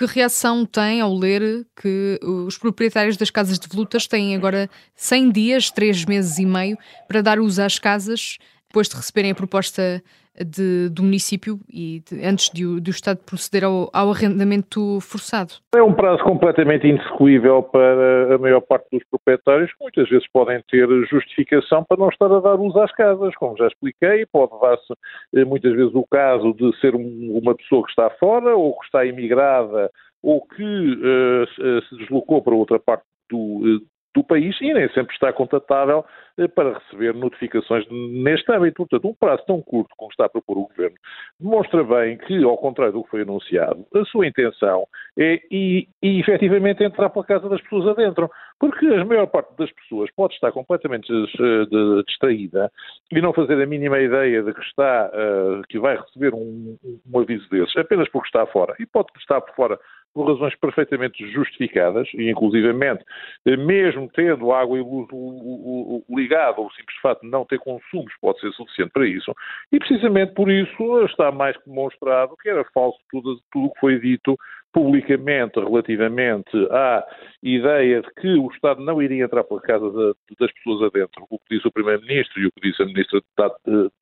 Que reação tem ao ler que os proprietários das casas de volutas têm agora 100 dias, 3 meses e meio, para dar uso às casas, depois de receberem a proposta de, do município e de, antes de, de, o Estado proceder ao, ao, arrendamento forçado? É um prazo completamente inexecuível para a maior parte dos proprietários, que muitas vezes podem ter justificação para não estar a dar luz às casas, como já expliquei, pode dar-se eh, muitas vezes o caso de ser uma pessoa que está fora ou que está imigrada ou que uh, se deslocou para outra parte do, do país e nem sempre está contatável eh, para receber notificações neste âmbito. Portanto, um prazo tão curto como está a propor o Governo demonstra bem que, ao contrário do que foi anunciado, a sua intenção é, e, e efetivamente, entrar pela casa das pessoas adentro. Porque a maior parte das pessoas pode estar completamente eh, distraída e não fazer a mínima ideia de que está, uh, que vai receber um, um aviso desses, apenas porque está fora. E pode estar por fora por razões perfeitamente justificadas, e inclusivamente, mesmo tendo água e luz ligado, o simples fato de não ter consumos pode ser suficiente para isso, e precisamente por isso está mais que demonstrado que era falso tudo o que foi dito publicamente relativamente à ideia de que o Estado não iria entrar pela casa das pessoas adentro, o que disse o Primeiro-Ministro e o que disse a Ministra da,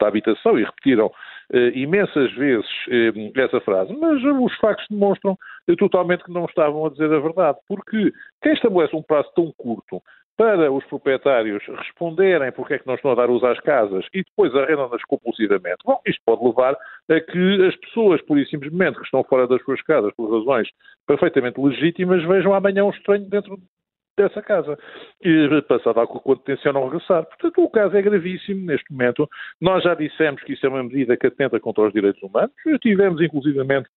da Habitação, e repetiram eh, imensas vezes eh, essa frase, mas os factos demonstram eh, totalmente que não estavam a dizer a verdade, porque quem estabelece um prazo tão curto para os proprietários responderem porque é que não estão a dar uso às casas e depois arrendam-nas compulsivamente. Bom, isto pode levar a que as pessoas, por e simplesmente, que estão fora das suas casas por razões perfeitamente legítimas, vejam amanhã um estranho dentro dessa casa. E passado algo quando tencionam regressar. Portanto, o caso é gravíssimo neste momento. Nós já dissemos que isso é uma medida que atenta contra os direitos humanos. Tivemos, inclusivamente,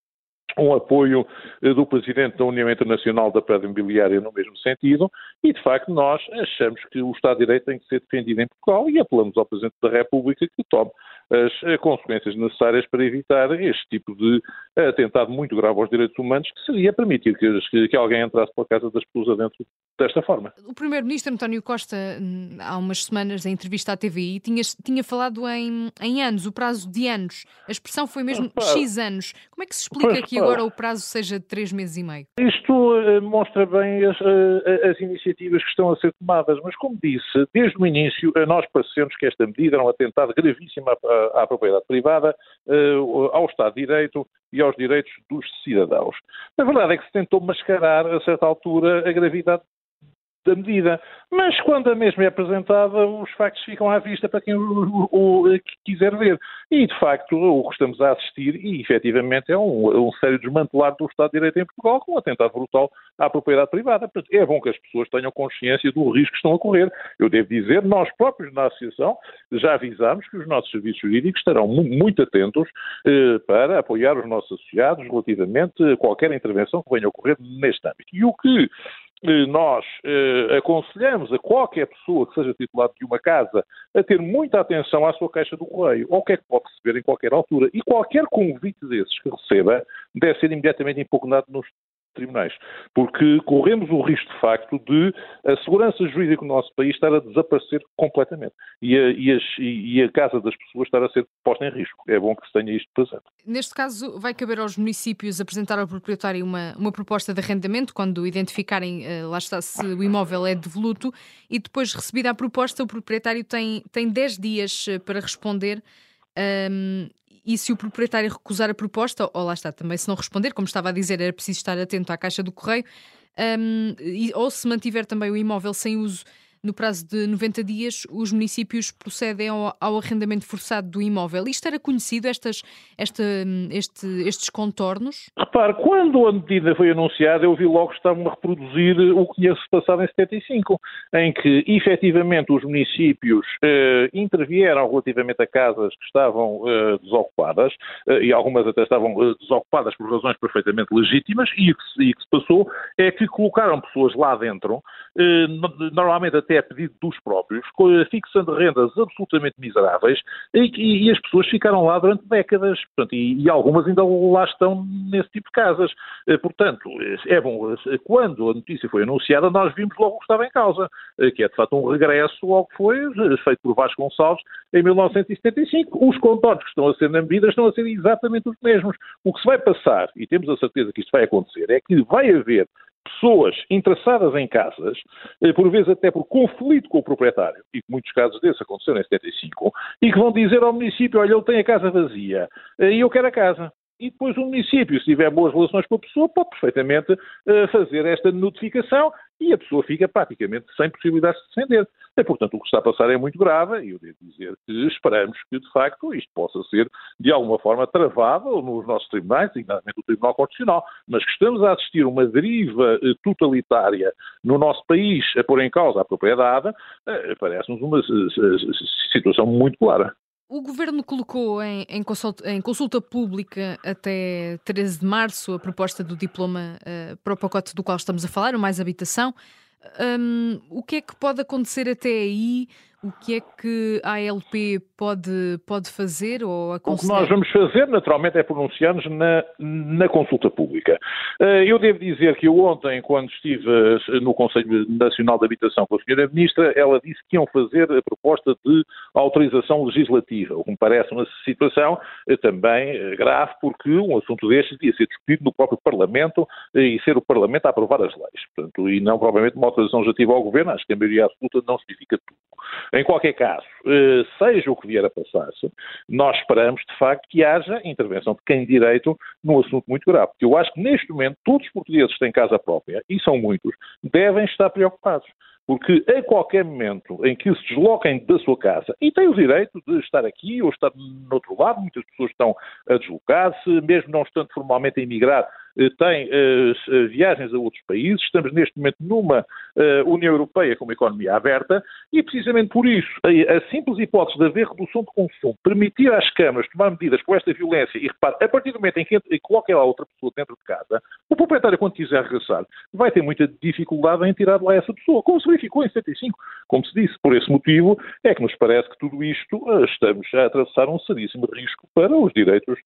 um apoio eh, do Presidente da União Internacional da Pedra Imobiliária no mesmo sentido, e de facto nós achamos que o Estado de Direito tem que ser defendido em Portugal e apelamos ao Presidente da República que tome as eh, consequências necessárias para evitar este tipo de atentado muito grave aos direitos humanos, que seria permitir que, que alguém entrasse pela casa das pessoas adentro desta forma. O Primeiro-Ministro António Costa, hum, há umas semanas, em entrevista à TVI, tinha, tinha falado em, em anos, o prazo de anos. A expressão foi mesmo X anos. Como é que se explica pois, que agora o prazo seja de três meses e meio? Isto uh, mostra bem as, uh, as, iniciativas que estão a ser tomadas, mas como disse, desde o início, uh, nós parecemos que esta medida era um atentado gravíssimo à, à propriedade privada, ao Estado de Direito e aos direitos dos cidadãos. A verdade é que se tentou mascarar, a certa altura, a gravidade da medida. Mas quando a mesma é apresentada, os factos ficam à vista para quem o, o, o quiser ver. E, de facto, o que estamos a assistir, e efetivamente, é um, um sério desmantelar do Estado de Direito em Portugal, com um atentado brutal à propriedade privada. É bom que as pessoas tenham consciência do risco que estão a correr. Eu devo dizer, nós próprios na Associação já avisámos que os nossos serviços jurídicos estarão muito atentos eh, para apoiar os nossos associados relativamente a qualquer intervenção que venha a ocorrer neste âmbito. E o que nós eh, aconselhamos a qualquer pessoa que seja titular de uma casa a ter muita atenção à sua caixa do correio, ou o que é que pode receber em qualquer altura. E qualquer convite desses que receba deve ser imediatamente impugnado nos tribunais, porque corremos o risco de facto de a segurança jurídica no nosso país estar a desaparecer completamente e a, e, as, e a, casa das pessoas estar a ser posta em risco. É bom que se tenha isto presente. Neste caso, vai caber aos municípios apresentar ao proprietário uma, uma proposta de arrendamento quando identificarem, uh, lá está, se o imóvel é devoluto e depois recebida a proposta, o proprietário tem, tem 10 dias eh, para responder. Um, e se o proprietário recusar a proposta, ou lá está, também se não responder, como estava a dizer, era preciso estar atento à caixa do correio, um, e, ou se mantiver também o imóvel sem uso no prazo de 90 dias, os municípios procedem ao, ao arrendamento forçado do imóvel. Isto era conhecido, estas, esta, este, estes contornos? Repare, quando a medida foi anunciada, eu vi logo que estavam a reproduzir o que tinha-se passado em 75, em que, efetivamente, os municípios eh, intervieram relativamente a casas que estavam eh, desocupadas, eh, e algumas até estavam eh, desocupadas por razões perfeitamente legítimas, e o que, que se passou é que colocaram pessoas lá dentro, eh, normalmente até até a pedido dos próprios, fixando rendas absolutamente miseráveis, e, e as pessoas ficaram lá durante décadas, portanto, e, e, algumas ainda lá estão nesse tipo de casas. Portanto, é bom, quando a notícia foi anunciada, nós vimos logo o que estava em causa, que é de facto um regresso ao que foi feito por Vasco Gonçalves em 1975. Os contornos que estão a ser na medida estão a ser exatamente os mesmos. O que se vai passar, e temos a certeza que isto vai acontecer, é que vai haver pessoas interessadas em casas, eh, por vezes até por conflito com o proprietário, e muitos casos desses aconteceram em 75, e que vão dizer ao município, olha, ele tem a casa vazia, eh, e eu quero a casa. E depois o município, se tiver boas relações com a pessoa, pode perfeitamente uh, fazer esta notificação e a pessoa fica praticamente sem possibilidade de defender. E, portanto, o que está a passar é muito grave e eu devo dizer que esperamos que, de facto, isto possa ser, de alguma forma, travado nos nossos tribunais, designadamente o Tribunal Constitucional, mas que estamos a assistir uma deriva eh, totalitária no nosso país a pôr em causa a propriedade, eh, parece-nos uma situação muito clara. O governo colocou em, em, consulta, em, consulta, pública até 13 de março a proposta do diploma uh, para o pacote do qual estamos a falar, o Mais Habitação. Um, o que é que pode acontecer até aí? O que é que a ALP pode, pode fazer ou aconselhar? O que nós vamos fazer, naturalmente, é pronunciar-nos na, na consulta pública. Eh, eu devo dizer que eu ontem, quando estive eh, no Conselho Nacional de Habitação com a Sra. Ministra, ela disse que iam fazer a proposta de autorização legislativa, o que me parece uma situação eh, também grave, porque um assunto destes devia ser discutido no próprio Parlamento e ser o Parlamento a aprovar as leis. Portanto, e não provavelmente uma autorização legislativa ao Governo, acho que a maioria absoluta não significa tudo. Em qualquer caso, eh, seja o que vier a passar-se, nós esperamos, de facto, que haja intervenção de quem direito num assunto muito grave. Porque eu acho que, neste momento, todos os portugueses que têm casa própria, e são muitos, devem estar preocupados. Porque a qualquer momento em que se desloquem da sua casa, e têm o direito de estar aqui ou estar no outro lado, muitas pessoas estão a deslocar-se, mesmo não estando formalmente a emigrar, tem uh, viagens a outros países. Estamos neste momento numa uh, União Europeia com uma economia aberta e, precisamente por isso, a, a, simples hipótese de haver redução de consumo, permitir às câmaras tomar medidas com esta violência e, repare, a partir do momento em que coloca lá outra pessoa dentro de casa, o proprietário, quando quiser regressar, vai ter muita dificuldade em tirar de lá essa pessoa, como se verificou em 75. Como se disse, por esse motivo é que nos parece que tudo isto uh, estamos a atravessar um seríssimo risco para os direitos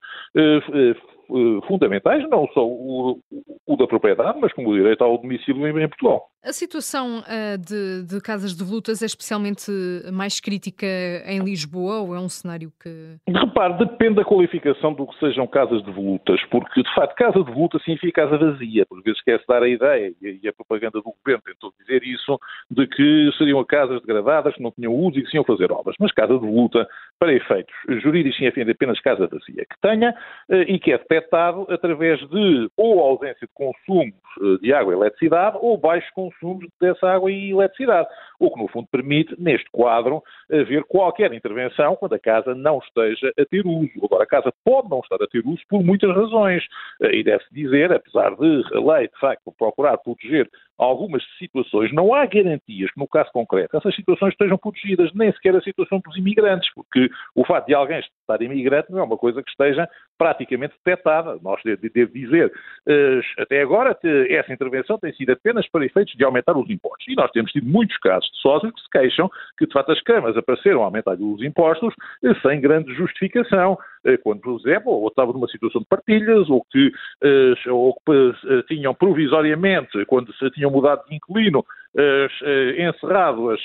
fundamentais, não só o, o, da propriedade, mas como o direito ao domicílio em, em Portugal. A situação uh, de, de, casas de volutas é especialmente mais crítica em Lisboa ou é um cenário que. Repare, depende da qualificação do que sejam casas de volutas, porque de facto casa de voluta significa casa vazia, por vezes quer-se dar a ideia, e a propaganda do governo tentou dizer isso, de que seriam casas degradadas, que não tinham uso e que iam fazer obras. Mas casa de voluta, para efeitos jurídicos, significa apenas casa vazia, que tenha uh, e que é detectado através de ou ausência de consumos uh, de água e eletricidade ou baixos consumos dessa água e eletricidade. O que, no fundo, permite, neste quadro, haver qualquer intervenção quando a casa não esteja a ter uso. Agora, a casa pode não estar a ter uso por muitas razões. E deve-se dizer, apesar de a lei, de facto, procurar proteger algumas situações, não há garantias que, no caso concreto, essas situações estejam protegidas, nem sequer a situação dos imigrantes, porque o fato de alguém estar imigrante não é uma coisa que esteja praticamente detectada. Nós, devo dizer, eh, até agora, essa intervenção tem sido apenas para efeitos de aumentar os impostos. E nós temos tido muitos casos de sócios que se queixam que, de facto, as câmaras apareceram a aumentar os impostos eh, sem grande justificação. Eh, quando, por exemplo, ou estava numa situação de partilhas, ou que, ou que tinham provisoriamente, quando se tinham mudado de inquilino, encerrado as,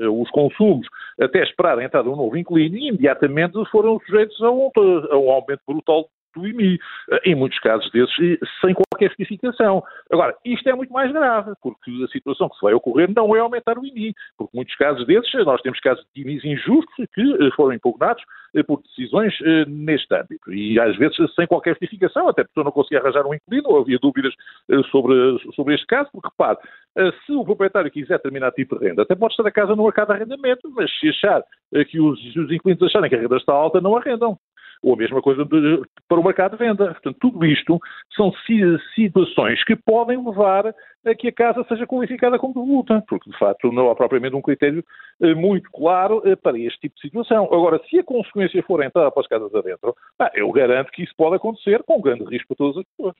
os consumos até esperar a entrada de um novo inquilino e imediatamente foram sujeitos a um, a um aumento brutal do IMI, em muitos casos desses sem qualquer justificação. Agora, isto é muito mais grave, porque a situação que se vai ocorrer não é aumentar o IMI, porque muitos casos desses, nós temos casos de IMIs injustos que eh, foram impugnados eh, por decisões eh, neste âmbito, e às vezes sem qualquer justificação, até porque pessoa não conseguia arranjar um inquilino, ou havia dúvidas sobre, sobre este caso, porque repare, se o proprietário quiser determinado tipo de renda, até pode estar a casa no mercado de arrendamento, mas se achar que os, os inquilinos acharem que a renda está alta, não arrendam. Ou a mesma coisa de, para o mercado de venda. Portanto, tudo isto são situações que podem levar a que a casa seja qualificada como devoluta, porque de facto não há propriamente um critério eh, muito claro eh, para este tipo de situação. Agora, se a consequência for entrar para as casas adentro, eu garanto que isso pode acontecer com grande risco para todas as pessoas.